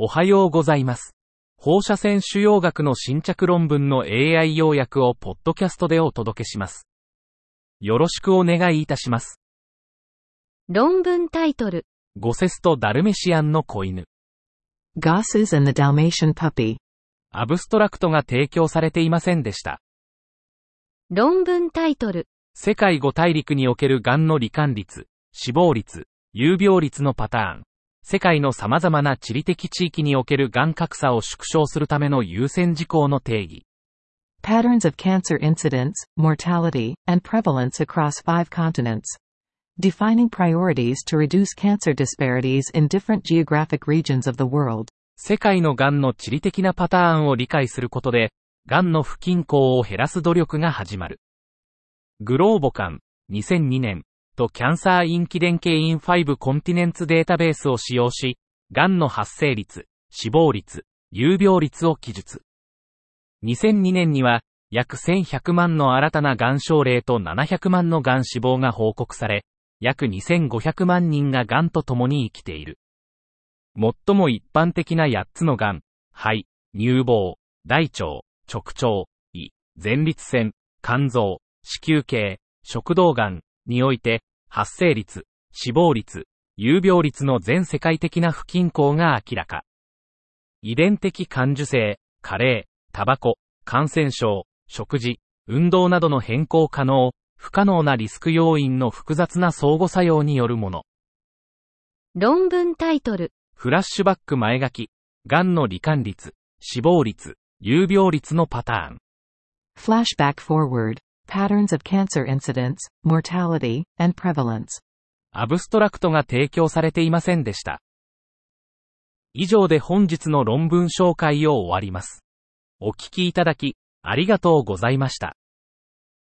おはようございます。放射線腫瘍学の新着論文の AI 要約をポッドキャストでお届けします。よろしくお願いいたします。論文タイトル。ゴセスとダルメシアンの子犬。Gosses and the Dalmatian Puppy. アブストラクトが提供されていませんでした。論文タイトル。世界5大陸における癌の罹患率、死亡率、有病率のパターン。世界の様々な地理的地域における癌格差を縮小するための優先事項の定義。Patterns of cancer incidence, mortality, and prevalence across five continents. Defining priorities to reduce cancer disparities in different geographic regions of the world. 世界の癌の地理的なパターンを理解することで、癌の不均衡を減らす努力が始まる。グローボカン、2002年、とキャンサーインキデン系イン5コンティネンツデータベースを使用し、癌の発生率、死亡率、有病率を記述。2002年には、約1100万の新たな癌症例と700万の癌死亡が報告され、約2500万人が癌と共に生きている。最も一般的な8つの癌、肺、乳房、大腸、直腸、胃、前立腺、肝臓、子宮系、食道癌において、発生率、死亡率、有病率の全世界的な不均衡が明らか。遺伝的感受性、加齢、タバコ、感染症、食事、運動などの変更可能、不可能なリスク要因の複雑な相互作用によるもの。論文タイトル。フラッシュバック前書き、癌の罹患率、死亡率、有病率のパターン。Flashback forward. Patterns of cancer incidence, mortality, and prevalence. アブストラクトが提供されていませんでした。以上で本日の論文紹介を終わります。お聞きいただき、ありがとうございました。